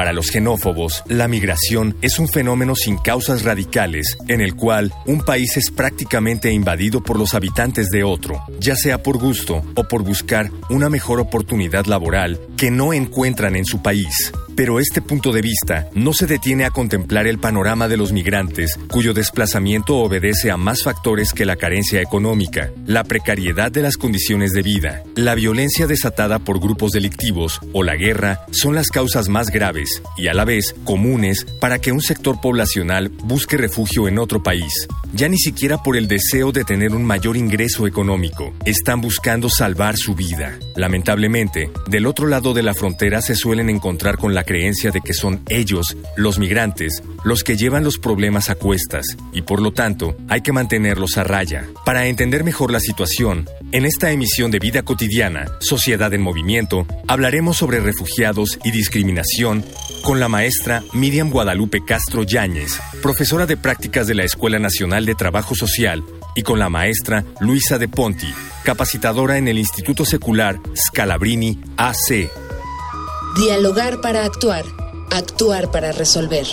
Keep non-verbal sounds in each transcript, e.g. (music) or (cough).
Para los xenófobos, la migración es un fenómeno sin causas radicales, en el cual un país es prácticamente invadido por los habitantes de otro, ya sea por gusto o por buscar una mejor oportunidad laboral que no encuentran en su país. Pero este punto de vista no se detiene a contemplar el panorama de los migrantes, cuyo desplazamiento obedece a más factores que la carencia económica, la precariedad de las condiciones de vida, la violencia desatada por grupos delictivos o la guerra son las causas más graves y a la vez comunes para que un sector poblacional busque refugio en otro país. Ya ni siquiera por el deseo de tener un mayor ingreso económico, están buscando salvar su vida. Lamentablemente, del otro lado de la frontera se suelen encontrar con la creencia de que son ellos, los migrantes, los que llevan los problemas a cuestas y por lo tanto hay que mantenerlos a raya. Para entender mejor la situación, en esta emisión de Vida Cotidiana, Sociedad en Movimiento, hablaremos sobre refugiados y discriminación con la maestra Miriam Guadalupe Castro Yáñez, profesora de prácticas de la Escuela Nacional de Trabajo Social, y con la maestra Luisa de Ponti, capacitadora en el Instituto Secular Scalabrini AC Dialogar para actuar, actuar para resolver.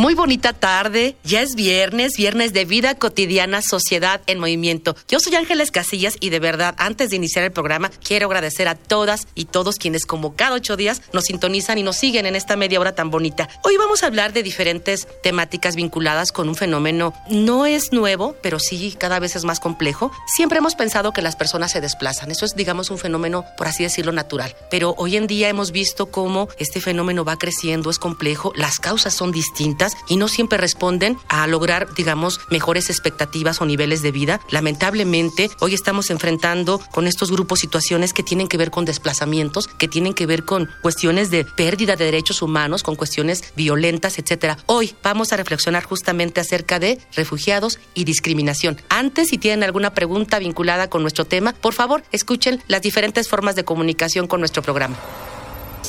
Muy bonita tarde, ya es viernes, viernes de vida cotidiana, sociedad en movimiento. Yo soy Ángeles Casillas y de verdad, antes de iniciar el programa, quiero agradecer a todas y todos quienes como cada ocho días nos sintonizan y nos siguen en esta media hora tan bonita. Hoy vamos a hablar de diferentes temáticas vinculadas con un fenómeno, no es nuevo, pero sí cada vez es más complejo. Siempre hemos pensado que las personas se desplazan, eso es digamos un fenómeno, por así decirlo, natural. Pero hoy en día hemos visto cómo este fenómeno va creciendo, es complejo, las causas son distintas y no siempre responden a lograr, digamos, mejores expectativas o niveles de vida. Lamentablemente, hoy estamos enfrentando con estos grupos situaciones que tienen que ver con desplazamientos, que tienen que ver con cuestiones de pérdida de derechos humanos, con cuestiones violentas, etcétera. Hoy vamos a reflexionar justamente acerca de refugiados y discriminación. Antes, si tienen alguna pregunta vinculada con nuestro tema, por favor, escuchen las diferentes formas de comunicación con nuestro programa.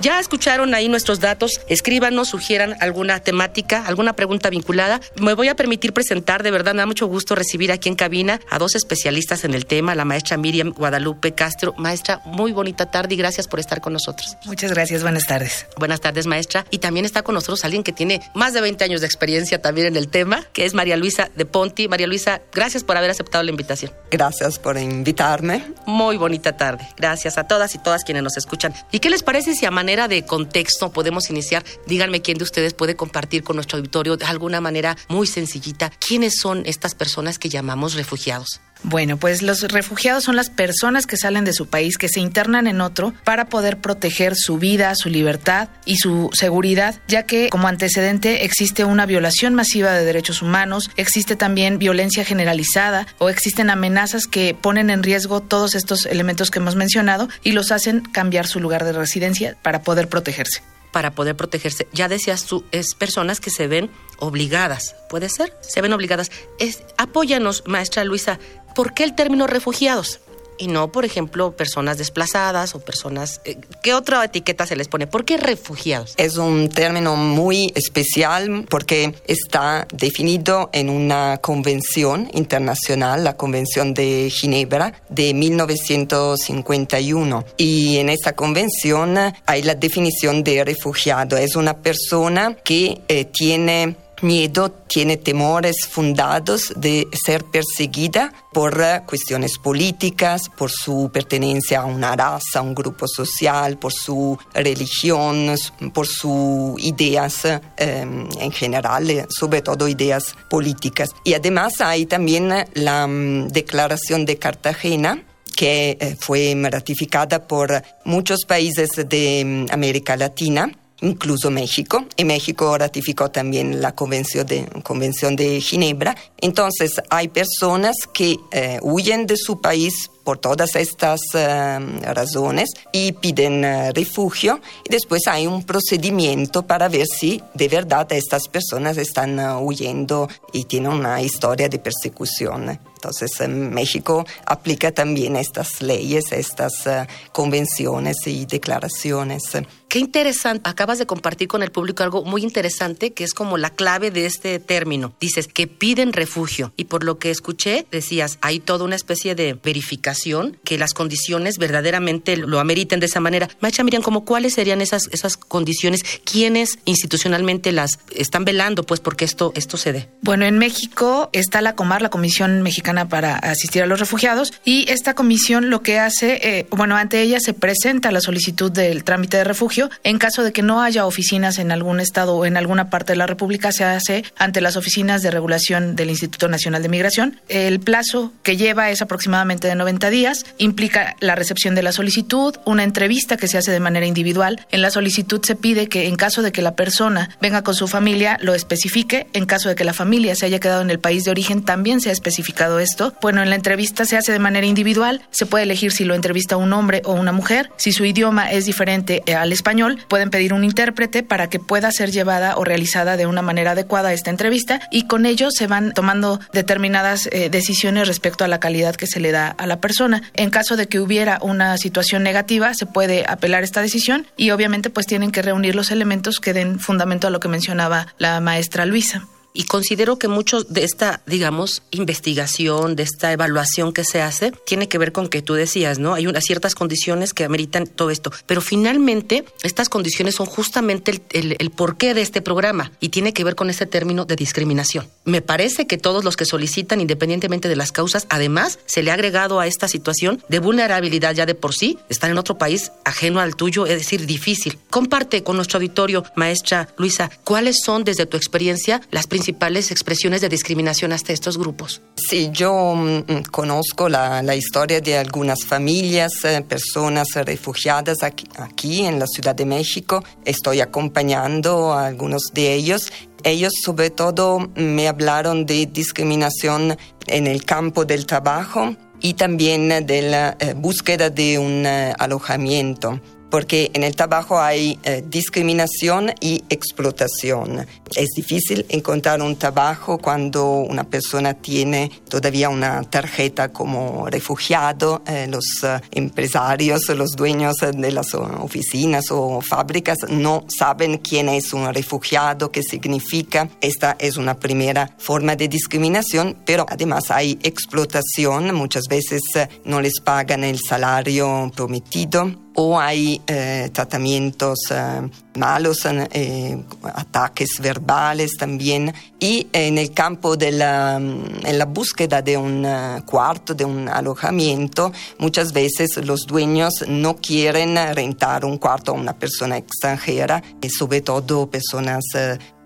Ya escucharon ahí nuestros datos, escríbanos, sugieran alguna temática, alguna pregunta vinculada. Me voy a permitir presentar, de verdad me da mucho gusto recibir aquí en cabina a dos especialistas en el tema, la maestra Miriam Guadalupe Castro. Maestra, muy bonita tarde y gracias por estar con nosotros. Muchas gracias, buenas tardes. Buenas tardes, maestra. Y también está con nosotros alguien que tiene más de 20 años de experiencia también en el tema, que es María Luisa de Ponti. María Luisa, gracias por haber aceptado la invitación. Gracias por invitarme. Muy bonita tarde. Gracias a todas y todas quienes nos escuchan. ¿Y qué les parece si a manera de contexto podemos iniciar? Díganme quién de ustedes puede compartir con nuestro auditorio de alguna manera muy sencillita quiénes son estas personas que llamamos refugiados. Bueno, pues los refugiados son las personas que salen de su país, que se internan en otro para poder proteger su vida, su libertad y su seguridad, ya que como antecedente existe una violación masiva de derechos humanos, existe también violencia generalizada o existen amenazas que ponen en riesgo todos estos elementos que hemos mencionado y los hacen cambiar su lugar de residencia para poder protegerse para poder protegerse. Ya decías tú, es personas que se ven obligadas, ¿puede ser? Se ven obligadas. Es, apóyanos, maestra Luisa, ¿por qué el término refugiados? Y no, por ejemplo, personas desplazadas o personas... Eh, ¿Qué otra etiqueta se les pone? ¿Por qué refugiados? Es un término muy especial porque está definido en una convención internacional, la Convención de Ginebra de 1951. Y en esta convención hay la definición de refugiado. Es una persona que eh, tiene miedo, tiene temores fundados de ser perseguida por eh, cuestiones políticas, por su pertenencia a una raza, a un grupo social, por su religión, por sus ideas em, en general, eh, sobre todo ideas políticas. Y además hay también la mm, Declaración de Cartagena que eh, fue ratificada por muchos países de mm, América Latina incluso México, y México ratificó también la Convención de, Convención de Ginebra. Entonces hay personas que eh, huyen de su país por todas estas eh, razones y piden eh, refugio y después hay un procedimiento para ver si de verdad estas personas están uh, huyendo y tienen una historia de persecución. Entonces en México aplica también estas leyes, estas uh, convenciones y declaraciones. Qué interesante. Acabas de compartir con el público algo muy interesante que es como la clave de este término. Dices que piden refugio y por lo que escuché decías, hay toda una especie de verificación que las condiciones verdaderamente lo ameriten de esa manera. Macha Miriam, ¿cómo cuáles serían esas, esas condiciones? ¿Quiénes institucionalmente las están velando pues porque esto, esto se dé? Bueno, en México está la COMAR, la Comisión Mexicana para Asistir a los Refugiados, y esta comisión lo que hace, eh, bueno, ante ella se presenta la solicitud del trámite de refugio. En caso de que no haya oficinas en algún estado o en alguna parte de la República, se hace ante las oficinas de regulación del Instituto Nacional de Migración. El plazo que lleva es aproximadamente de 90 días, implica la recepción de la solicitud, una entrevista que se hace de manera individual. En la solicitud se pide que en caso de que la persona venga con su familia, lo especifique. En caso de que la familia se haya quedado en el país de origen, también se ha especificado esto. Bueno, en la entrevista se hace de manera individual, se puede elegir si lo entrevista un hombre o una mujer. Si su idioma es diferente al español, pueden pedir un intérprete para que pueda ser llevada o realizada de una manera adecuada esta entrevista y con ello se van tomando determinadas eh, decisiones respecto a la calidad que se le da a la persona en caso de que hubiera una situación negativa, se puede apelar esta decisión y obviamente pues tienen que reunir los elementos que den fundamento a lo que mencionaba la maestra Luisa. Y considero que mucho de esta, digamos, investigación, de esta evaluación que se hace, tiene que ver con que tú decías, ¿no? Hay unas ciertas condiciones que ameritan todo esto. Pero finalmente, estas condiciones son justamente el, el, porqué de este programa y tiene que ver con ese término de discriminación. Me parece que todos los que solicitan, independientemente de las causas, además, se le ha agregado a esta situación de vulnerabilidad ya de por sí, están en otro país ajeno al tuyo, es decir, difícil. Comparte con nuestro auditorio, maestra Luisa, cuáles son desde tu experiencia las principales expresiones de discriminación hasta estos grupos? Sí, yo mm, mm, conozco la, la, historia de algunas familias, eh, personas refugiadas aquí, aquí en la Ciudad de México. Estoy acompañando a algunos de ellos ellos sobre todo me hablaron de discriminación en el campo del trabajo y también de la eh, búsqueda de un eh, alojamiento porque en el trabajo hay eh, discriminación y explotación. Es difícil encontrar un trabajo cuando una persona tiene todavía una tarjeta como refugiado. Eh, los eh, empresarios, los dueños de las oficinas o fábricas no saben quién es un refugiado, qué significa. Esta es una primera forma de discriminación, pero además hay explotación. Muchas veces no les pagan el salario prometido o hay eh, tratamientos eh, malos, eh, ataques verbales también. Y en el campo de la, en la búsqueda de un cuarto, de un alojamiento, muchas veces los dueños no quieren rentar un cuarto a una persona extranjera, sobre todo personas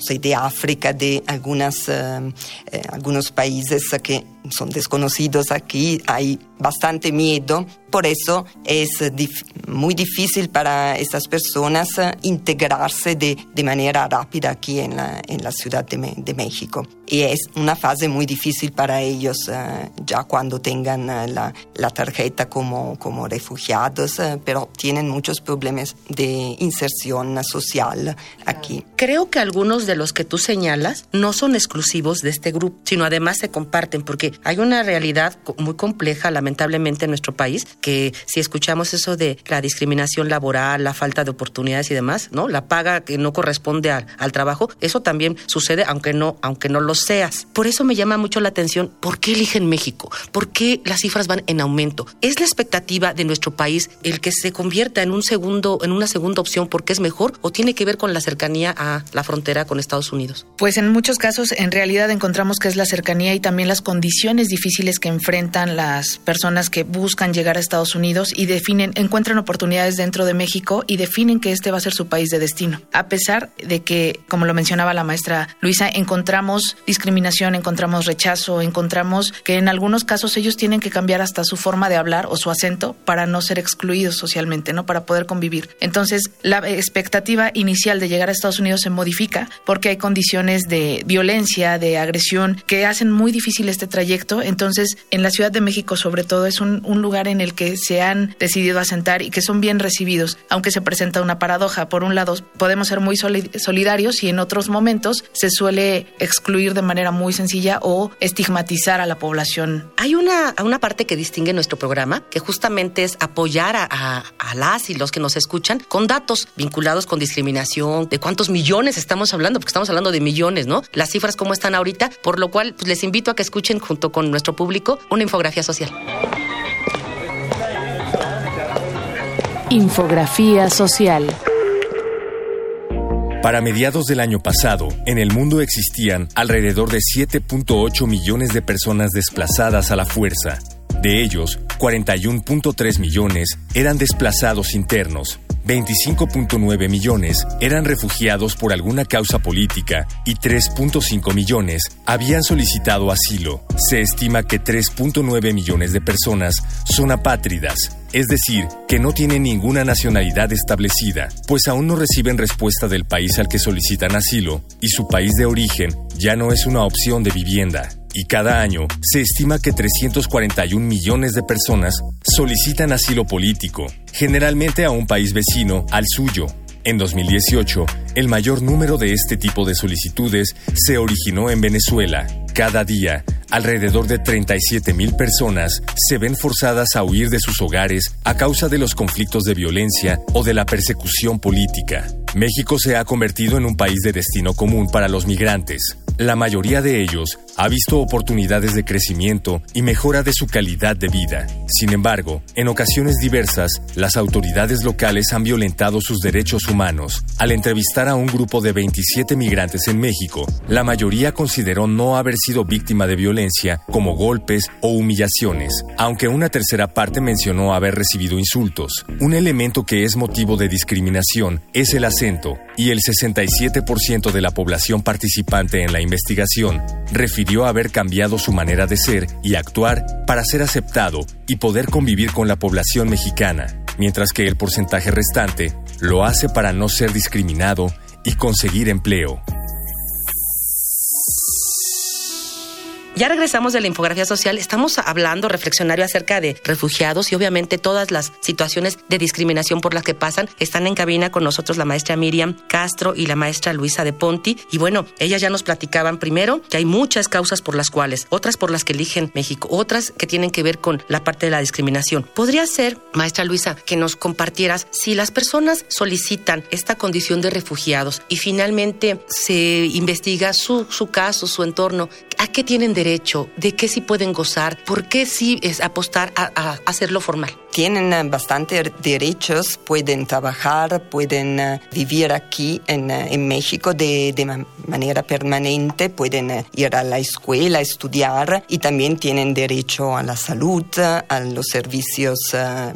de África, de algunas, algunos países que son desconocidos aquí, hay bastante miedo, por eso es muy difícil para estas personas integrarse de, de manera rápida aquí en la, en la Ciudad de, de, México. Y es una fase muy difícil para ellos uh, ya cuando tengan uh, la, la, tarjeta como, como refugiados, uh, pero tienen muchos problemas de inserción social aquí. Creo que algunos de los que tú señalas no son exclusivos de este grupo, sino además se comparten porque hay una realidad muy compleja, lamentablemente, en nuestro país, que si escuchamos eso de la discriminación laboral, la falta de oportunidades y demás, ¿no? La paga que no corresponde al trabajo, eso también sucede aunque no, aunque no lo seas. Por eso me llama mucho la atención, ¿por qué eligen México? ¿Por qué las cifras van en aumento? ¿Es la expectativa de nuestro país el que se convierta en un segundo, en una segunda opción porque es mejor o tiene que ver con la cercanía a la frontera Estados Unidos? Pues en muchos casos en realidad encontramos que es la cercanía y también las condiciones difíciles que enfrentan las personas que buscan llegar a Estados Unidos y definen, encuentran oportunidades dentro de México y definen que este va a ser su país de destino. A pesar de que, como lo mencionaba la maestra Luisa, encontramos discriminación, encontramos rechazo, encontramos que en algunos casos ellos tienen que cambiar hasta su forma de hablar o su acento para no ser excluidos socialmente, ¿no? Para poder convivir. Entonces, la expectativa inicial de llegar a Estados Unidos se modifica porque hay condiciones de violencia, de agresión, que hacen muy difícil este trayecto. Entonces, en la Ciudad de México, sobre todo, es un, lugar en el que se han decidido asentar y que son bien recibidos, aunque se presenta una paradoja. Por un lado, podemos ser muy solidarios y en otros momentos se suele excluir de manera muy sencilla o estigmatizar a la población. Hay una, una parte que distingue nuestro programa, que justamente es apoyar a las y los que nos escuchan con datos vinculados con discriminación, de cuántos millones estamos hablando, porque estamos hablando de millones, ¿no? Las cifras cómo están ahorita, por lo cual pues, les invito a que escuchen junto con nuestro público una infografía social. Infografía social. Para mediados del año pasado, en el mundo existían alrededor de 7.8 millones de personas desplazadas a la fuerza. De ellos, 41.3 millones eran desplazados internos, 25.9 millones eran refugiados por alguna causa política y 3.5 millones habían solicitado asilo. Se estima que 3.9 millones de personas son apátridas, es decir, que no tienen ninguna nacionalidad establecida, pues aún no reciben respuesta del país al que solicitan asilo y su país de origen ya no es una opción de vivienda y cada año se estima que 341 millones de personas solicitan asilo político, generalmente a un país vecino al suyo. En 2018, el mayor número de este tipo de solicitudes se originó en Venezuela. Cada día, alrededor de 37 mil personas se ven forzadas a huir de sus hogares a causa de los conflictos de violencia o de la persecución política. México se ha convertido en un país de destino común para los migrantes, la mayoría de ellos ha visto oportunidades de crecimiento y mejora de su calidad de vida. Sin embargo, en ocasiones diversas, las autoridades locales han violentado sus derechos humanos. Al entrevistar a un grupo de 27 migrantes en México, la mayoría consideró no haber sido víctima de violencia como golpes o humillaciones, aunque una tercera parte mencionó haber recibido insultos. Un elemento que es motivo de discriminación es el acento, y el 67% de la población participante en la investigación refirió haber cambiado su manera de ser y actuar para ser aceptado y poder convivir con la población mexicana, mientras que el porcentaje restante lo hace para no ser discriminado y conseguir empleo. Ya regresamos de la infografía social. Estamos hablando, reflexionario acerca de refugiados y obviamente todas las situaciones de discriminación por las que pasan. Están en cabina con nosotros la maestra Miriam Castro y la maestra Luisa de Ponti. Y bueno, ellas ya nos platicaban primero que hay muchas causas por las cuales, otras por las que eligen México, otras que tienen que ver con la parte de la discriminación. Podría ser, maestra Luisa, que nos compartieras si las personas solicitan esta condición de refugiados y finalmente se investiga su, su caso, su entorno, ¿a qué tienen derecho? ¿De qué sí pueden gozar? ¿Por qué sí es apostar a, hacerlo formal? Tienen eh, bastante derechos, pueden trabajar, pueden eh, vivir aquí en, eh, en México de, de, manera permanente, pueden ir a la escuela, estudiar y también tienen derecho a la salud, a los servicios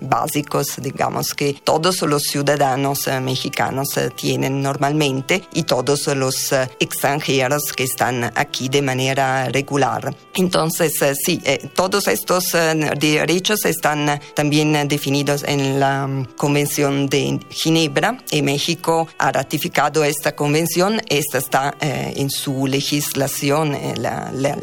básicos, digamos que todos los ciudadanos mexicanos tienen normalmente y todos los extranjeros que están aquí de manera regular. Entonces, sí, todos estos derechos están también definidos en la mm, Convención de Ginebra y México ha ratificado esta convención. Esta está eh, en su legislación, eh, la, la,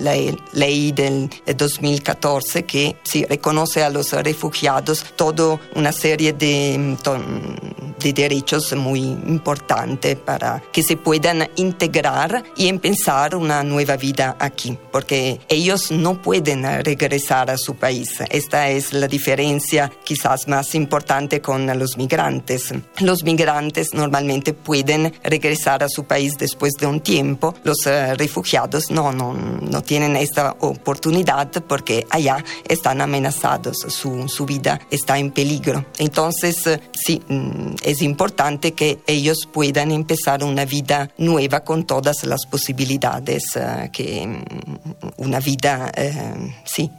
ley del 2014 que sí, reconoce a los refugiados toda una serie de, mm, de derechos muy importantes para que se puedan integrar y empezar una nueva vida aquí, porque ellos no pueden regresar a su país. Esta es la diferencia quizás más importante con los migrantes. Los migrantes normalmente pueden regresar a su país después de un tiempo, los uh, refugiados no, no, no, tienen esta oportunidad porque allá están amenazados, su, su vida está en peligro. Entonces, uh, sí, mm, es es importante que ellos puedan empezar una vida nueva con todas las posibilidades eh, que mm, una vida, eh, sí,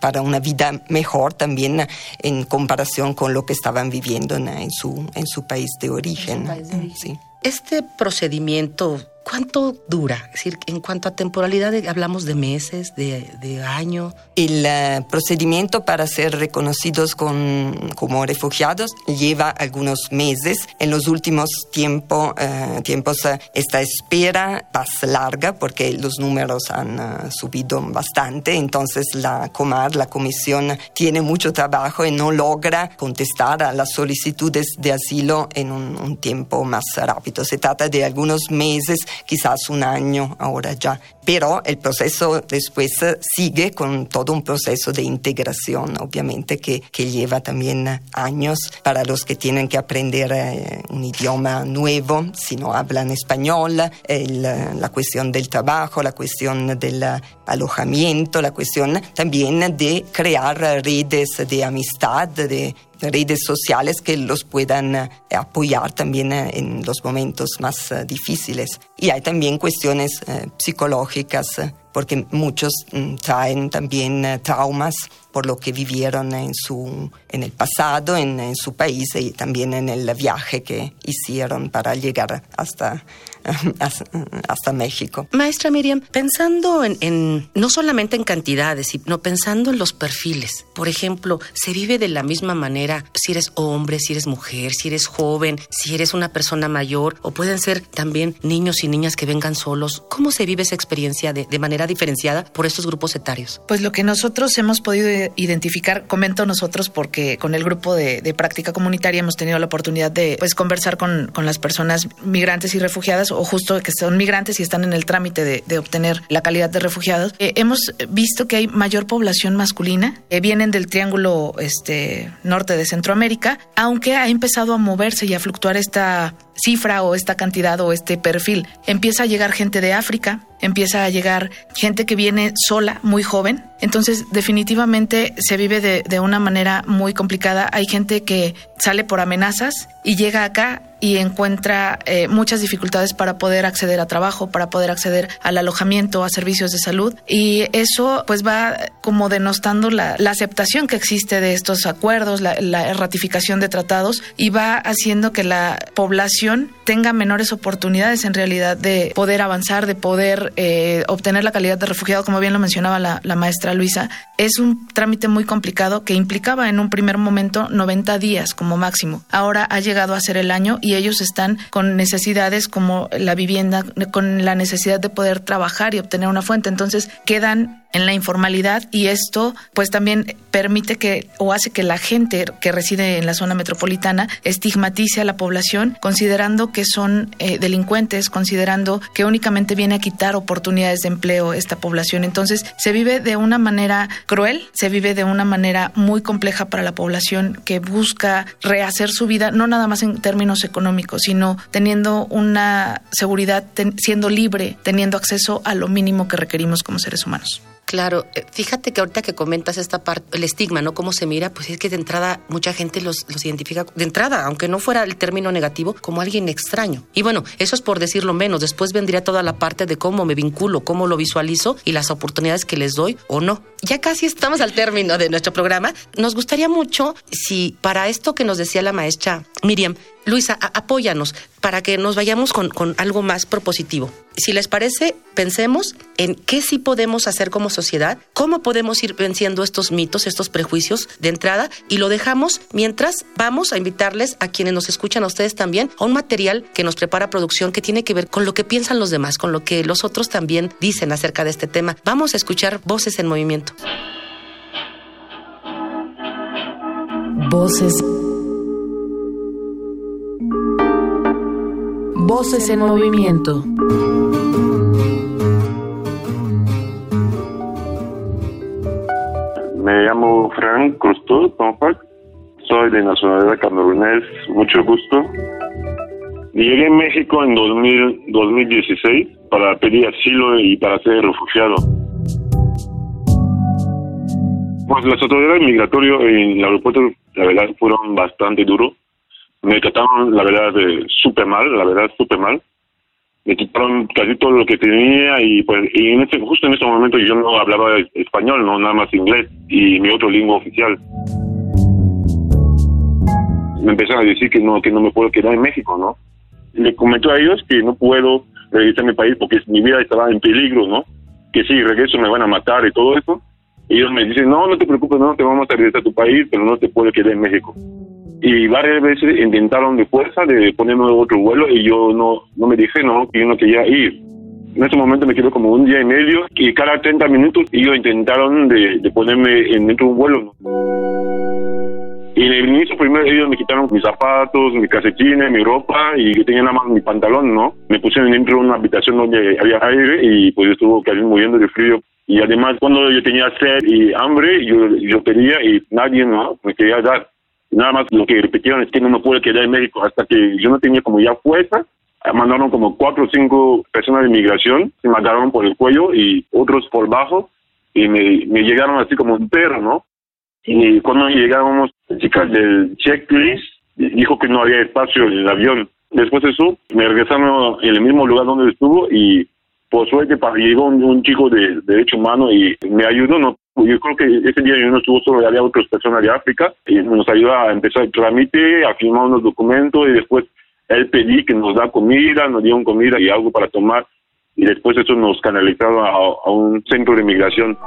para una vida mejor también en comparación con lo que estaban viviendo en, su, en su país de origen. Sí. Este procedimiento ¿Cuánto dura? Es decir, en cuanto a temporalidad, hablamos de meses, de, de año. El uh, procedimiento para ser reconocidos con, como refugiados lleva algunos meses. En los últimos tiempo, uh, tiempos uh, esta espera más larga porque los números han subido bastante. Entonces la Comar, la comisión, tiene mucho trabajo y no logra contestar a las solicitudes de asilo en un, un tiempo más rápido. Se trata de algunos meses quizás un año ahora ya. Pero el proceso después sigue con todo un proceso de integración, obviamente, que, que lleva también años para los que tienen que aprender eh, un idioma nuevo, si no hablan español, la cuestión del trabajo, la cuestión del alojamiento, la cuestión también de crear redes de amistad, de redes sociales que los puedan eh, apoyar también eh, en los momentos más eh, difíciles. Y hay también cuestiones psicológicas, porque muchos mm, traen también traumas por lo que vivieron en, su, en el pasado, en, en su país y también en el viaje que hicieron para llegar hasta (laughs) hasta México. Maestra Miriam, pensando en, no solamente en cantidades, sino pensando en los perfiles. Por ejemplo, se vive de la misma manera si eres hombre, si eres mujer, si eres joven, si eres una persona mayor, o pueden ser también niños y niñas que vengan solos. ¿Cómo se vive esa experiencia de, de manera diferenciada por estos grupos etarios? Pues lo que nosotros hemos podido identificar, comento nosotros porque con el grupo de, práctica comunitaria hemos tenido la oportunidad de pues, conversar con, con las personas migrantes y refugiadas o justo que son migrantes y están en el trámite de, obtener la calidad de refugiados, eh, hemos visto que hay mayor población masculina, que vienen del triángulo este, norte de Centroamérica, aunque ha empezado a moverse y a fluctuar esta cifra o esta cantidad o este perfil. Empieza a llegar gente de África, empieza a llegar gente que viene sola, muy joven. Entonces, definitivamente se vive de, de, una manera muy complicada. Hay gente que sale por amenazas y llega acá y encuentra eh, muchas dificultades para poder acceder a trabajo, para poder acceder al alojamiento, a servicios de salud. Y eso pues va como denostando la, aceptación que existe de estos acuerdos, la, ratificación de tratados y va haciendo que la población tenga menores oportunidades en realidad de poder avanzar, de poder eh, obtener la calidad de refugiado, como bien lo mencionaba la, maestra Luisa. Es un trámite muy complicado que implicaba en un primer momento 90 días como máximo. Ahora ha llegado a ser el año ellos están con necesidades como la vivienda, con la necesidad de poder trabajar y obtener una fuente. Entonces quedan en la informalidad y esto pues también permite que o hace que la gente que reside en la zona metropolitana estigmatice a la población considerando que son eh, delincuentes, considerando que únicamente viene a quitar oportunidades de empleo esta población. Entonces se vive de una manera cruel, se vive de una manera muy compleja para la población que busca rehacer su vida, no nada más en términos económicos, sino teniendo una seguridad, siendo libre, teniendo acceso a lo mínimo que requerimos como seres humanos. Claro, eh, fíjate que ahorita que comentas esta parte, el estigma, ¿no? Cómo se mira, pues es que de entrada mucha gente los, los identifica, de entrada, aunque no fuera el término negativo, como alguien extraño. Y bueno, eso es por decirlo menos. Después vendría toda la parte de cómo me vinculo, cómo lo visualizo y las oportunidades que les doy o no. Ya casi estamos al término de nuestro programa. Nos gustaría mucho si para esto que nos decía la maestra Miriam, Luisa, apóyanos para que nos vayamos con, con, algo más propositivo. Si les parece, pensemos en qué sí podemos hacer como sociedad, cómo podemos ir venciendo estos mitos, estos prejuicios de entrada y lo dejamos mientras vamos a invitarles a quienes nos escuchan, a ustedes también, a un material que nos prepara producción que tiene que ver con lo que piensan los demás, con lo que los otros también dicen acerca de este tema. Vamos a escuchar voces en movimiento. Voces Voces en movimiento. Me llamo Frank Crustó soy de nacionalidad camerunés, mucho gusto. Llegué a México en 2000, 2016 para pedir asilo y para ser refugiado. Pues las autoridades migratorias en el aeropuerto, la verdad, fueron bastante duros Me trataron, la verdad, súper mal, la verdad, súper mal. Me quitaron casi todo lo que tenía y pues y en este, justo en este momento yo no hablaba español, no nada más inglés y mi otro lengua oficial. Me empezaron a decir que no que no me puedo quedar en México, ¿no? Le comentó a ellos que no puedo regresar a mi país porque mi vida estaba en peligro, ¿no? Que si regreso me van a matar y todo eso. Y ellos me dicen, no, no te preocupes, no te vamos a regresar a tu país, pero no te puedo quedar en México y varias veces intentaron de fuerza de ponerme otro vuelo y yo no, no me dije no, que yo no quería ir. En ese momento me quedo como un día y medio y cada 30 minutos ellos intentaron de, de ponerme en un vuelo. Y en el inicio primero ellos me quitaron mis zapatos, mis calcetines, mi ropa y yo tenía nada más mi pantalón, ¿no? Me pusieron dentro de una habitación donde había aire y pues yo estuve casi muriendo de frío. Y además cuando yo tenía sed y hambre, yo, yo pedía y nadie ¿no? me quería dar. Nada más lo que repitieron es que no me pude quedar en México hasta que yo no tenía como ya fuerza. Mandaron como cuatro o cinco personas de inmigración, se me agarraron por el cuello y otros por bajo y me, me llegaron así como un perro, ¿no? Y cuando llegábamos, la chica del checklist dijo que no había espacio en el avión. Después de eso, me regresaron en el mismo lugar donde estuvo y por suerte llegó un, un chico de derecho humano y me ayudó, ¿no? Yo creo que ese día yo no estuvo solo, había otras personas de África y nos ayudó a empezar el trámite, a firmar unos documentos y después él pedí que nos da comida, nos dieron comida y algo para tomar y después eso nos canalizaron a, a un centro de inmigración.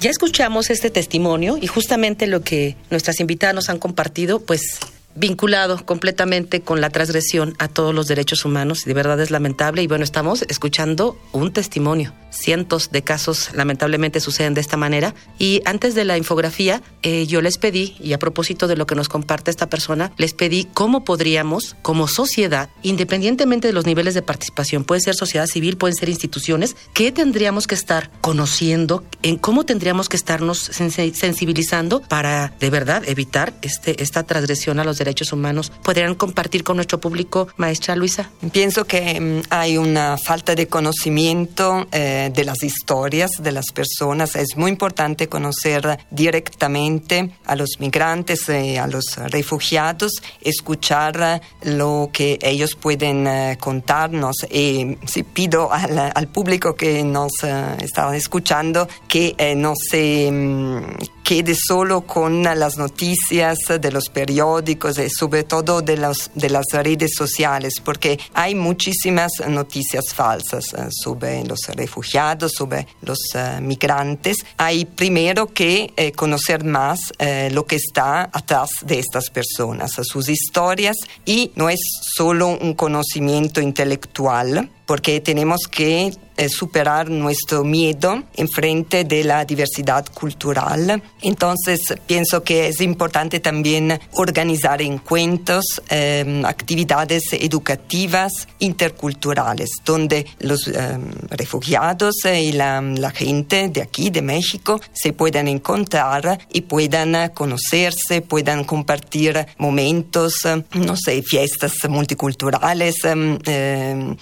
Ya escuchamos este testimonio y justamente lo que nuestras invitadas nos han compartido, pues vinculado completamente con la transgresión a todos los derechos humanos de verdad es lamentable y bueno, estamos escuchando un testimonio. Cientos de casos lamentablemente suceden de esta manera y antes de la infografía eh, yo les pedí, y a propósito de lo que nos comparte esta persona, les pedí cómo podríamos como sociedad, independientemente de los niveles de participación, puede ser sociedad civil, pueden ser instituciones, qué tendríamos que estar conociendo, en cómo tendríamos que estarnos sensibilizando para de verdad evitar este, esta transgresión a los derechos derechos humanos podrían compartir con nuestro público, maestra Luisa? Pienso que mm, hay una falta de conocimiento eh, de las historias de las personas. Es muy importante conocer directamente a los migrantes, y a los refugiados, escuchar lo que ellos pueden eh, contarnos. Y si pido al, público que nos eh, está escuchando que no se mm, quede solo con las noticias de los periódicos y sobre todo de, los, de las redes sociales, porque hay muchísimas noticias falsas eh, sobre los refugiados, sobre los migrantes. Hay primero que eh, conocer más eh, lo que está atrás de estas personas, sus historias, y no es solo un conocimiento intelectual, porque tenemos que eh, superar nuestro miedo en frente de la diversidad cultural. Entonces, pienso que es importante también organizar encuentros, em, actividades educativas interculturales, donde los em, refugiados y la, la, gente de aquí, de México, se puedan encontrar y puedan conocerse, puedan compartir momentos, no sé, fiestas multiculturales, em,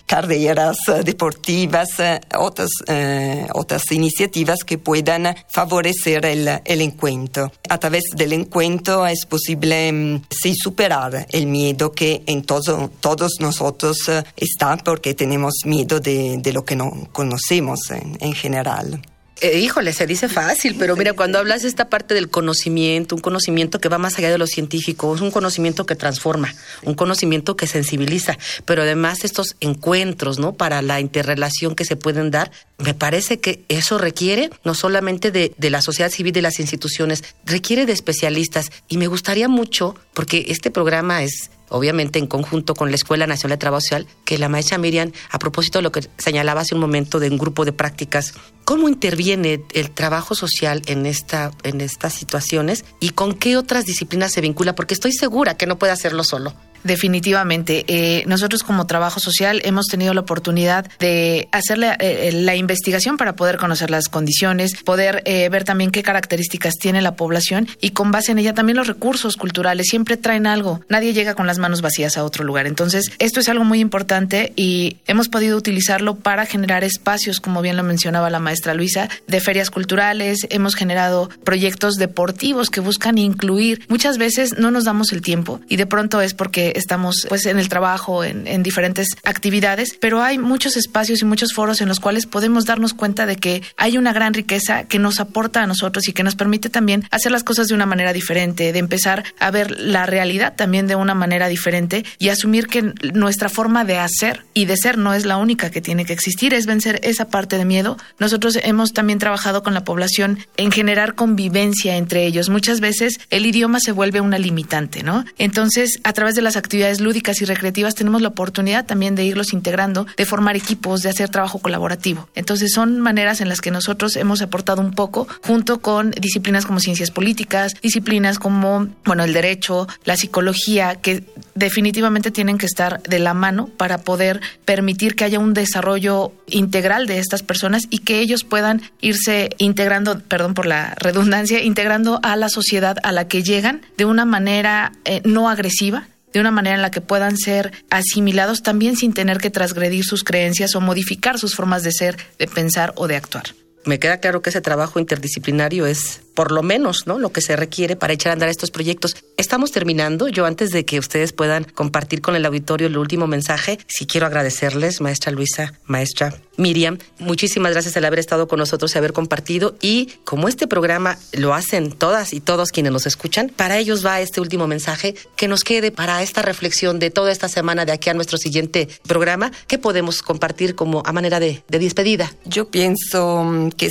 carreras eh, deportivas, eh, otras, eh, otras iniciativas que puedan favorecer el, encuentro. A través del encuentro es posible mm, superar el miedo que en todo, todos nosotros está porque tenemos miedo de, lo que no conocemos en general. Eh, híjole, se dice fácil, pero mira, cuando hablas de esta parte del conocimiento, un conocimiento que va más allá de lo científico, es un conocimiento que transforma, un conocimiento que sensibiliza, pero además estos encuentros, ¿no? Para la interrelación que se pueden dar, me parece que eso requiere no solamente de, de la sociedad civil, de las instituciones, requiere de especialistas. Y me gustaría mucho, porque este programa es obviamente en conjunto con la Escuela Nacional de Trabajo Social, que la maestra Miriam, a propósito de lo que señalaba hace un momento de un grupo de prácticas, ¿cómo interviene el trabajo social en, esta, en estas situaciones y con qué otras disciplinas se vincula? Porque estoy segura que no puede hacerlo solo. Definitivamente. Eh, nosotros como trabajo social hemos tenido la oportunidad de hacer la, eh, la investigación para poder conocer las condiciones, poder eh, ver también qué características tiene la población y con base en ella también los recursos culturales siempre traen algo. Nadie llega con las manos vacías a otro lugar. Entonces, esto es algo muy importante y hemos podido utilizarlo para generar espacios, como bien lo mencionaba la maestra Luisa, de ferias culturales. Hemos generado proyectos deportivos que buscan incluir. Muchas veces no nos damos el tiempo y de pronto es porque estamos pues en el trabajo, en, en diferentes actividades, pero hay muchos espacios y muchos foros en los cuales podemos darnos cuenta de que hay una gran riqueza que nos aporta a nosotros y que nos permite también hacer las cosas de una manera diferente, de empezar a ver la realidad también de una manera diferente y asumir que nuestra forma de hacer y de ser no es la única que tiene que existir, es vencer esa parte de miedo. Nosotros hemos también trabajado con la población en generar convivencia entre ellos. Muchas veces el idioma se vuelve una limitante, ¿no? Entonces, a través de las actividades lúdicas y recreativas tenemos la oportunidad también de irlos integrando, de formar equipos, de hacer trabajo colaborativo. Entonces, son maneras en las que nosotros hemos aportado un poco junto con disciplinas como ciencias políticas, disciplinas como, bueno, el derecho, la psicología, que definitivamente tienen que estar de la mano para poder permitir que haya un desarrollo integral de estas personas y que ellos puedan irse integrando, perdón por la redundancia, integrando a la sociedad a la que llegan de una manera eh, no agresiva, de una manera en la que puedan ser asimilados también sin tener que transgredir sus creencias o modificar sus formas de ser, de pensar o de actuar. Me queda claro que ese trabajo interdisciplinario es por lo menos, ¿no? Lo que se requiere para echar a andar estos proyectos. Estamos terminando. Yo antes de que ustedes puedan compartir con el auditorio el último mensaje, sí quiero agradecerles, maestra Luisa, maestra Miriam, muchísimas gracias al haber estado con nosotros y haber compartido. Y como este programa lo hacen todas y todos quienes nos escuchan, para ellos va este último mensaje que nos quede para esta reflexión de toda esta semana de aquí a nuestro siguiente programa, que podemos compartir como a manera de, de despedida. Yo pienso mm, que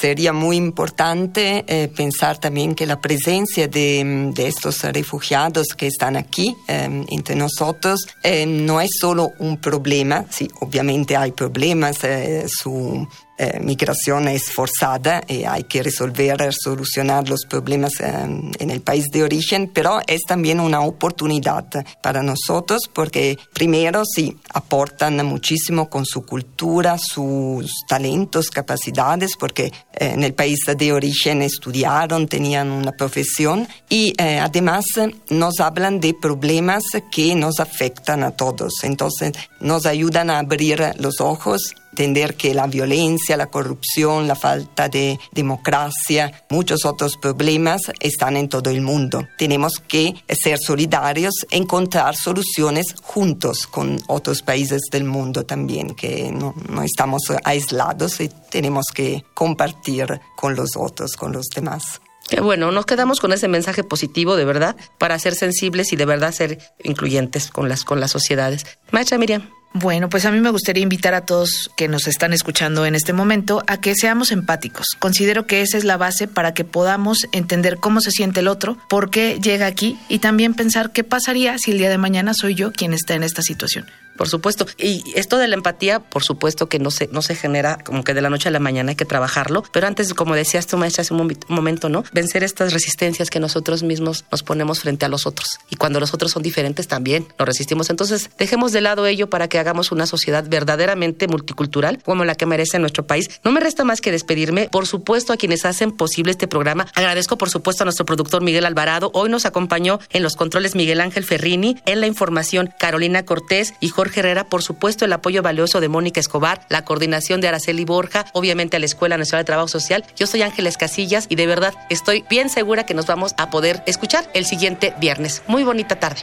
sería muy importante eh, pensar también que la presencia de, de, estos refugiados que están aquí eh, entre nosotros eh, no es solo un problema, sí, obviamente hay problemas, eh, su eh, migración es forzada y hay que resolver, solucionar los problemas eh, en el país de origen, pero es también una oportunidad para nosotros porque primero sí aportan muchísimo con su cultura, sus talentos, capacidades, porque eh, en el país de origen estudiaron, tenían una profesión y además nos hablan de problemas que nos afectan a todos. Entonces nos ayudan a abrir los ojos entender que la violencia, la corrupción, la falta de democracia, muchos otros problemas están en todo el mundo. Tenemos que ser solidarios, encontrar soluciones juntos con otros países del mundo también, que no, no estamos aislados y tenemos que compartir con los otros, con los demás. Qué bueno, nos quedamos con ese mensaje positivo de verdad para ser sensibles y de verdad ser incluyentes con las, con las sociedades. Maestra Miriam. Bueno, pues a mí me gustaría invitar a todos que nos están escuchando en este momento a que seamos empáticos. Considero que esa es la base para que podamos entender cómo se siente el otro, por qué llega aquí y también pensar qué pasaría si el día de mañana soy yo quien está en esta situación. Por supuesto. Y esto de la empatía, por supuesto que no se, no se genera como que de la noche a la mañana, hay que trabajarlo. Pero antes, como decías tu maestra hace un momento, ¿no? Vencer estas resistencias que nosotros mismos nos ponemos frente a los otros. Y cuando los otros son diferentes también nos resistimos. Entonces, dejemos de lado ello para que hagamos una sociedad verdaderamente multicultural como la que merece nuestro país. No me resta más que despedirme. Por supuesto, a quienes hacen posible este programa. Agradezco, por supuesto, a nuestro productor Miguel Alvarado. Hoy nos acompañó en los controles Miguel Ángel Ferrini, en la información Carolina Cortés y Jorge Herrera, por supuesto, el apoyo valioso de Mónica Escobar, la coordinación de Araceli Borja, obviamente a la Escuela Nacional de Trabajo Social. Yo soy Ángeles Casillas y de verdad estoy bien segura que nos vamos a poder escuchar el siguiente viernes. Muy bonita tarde.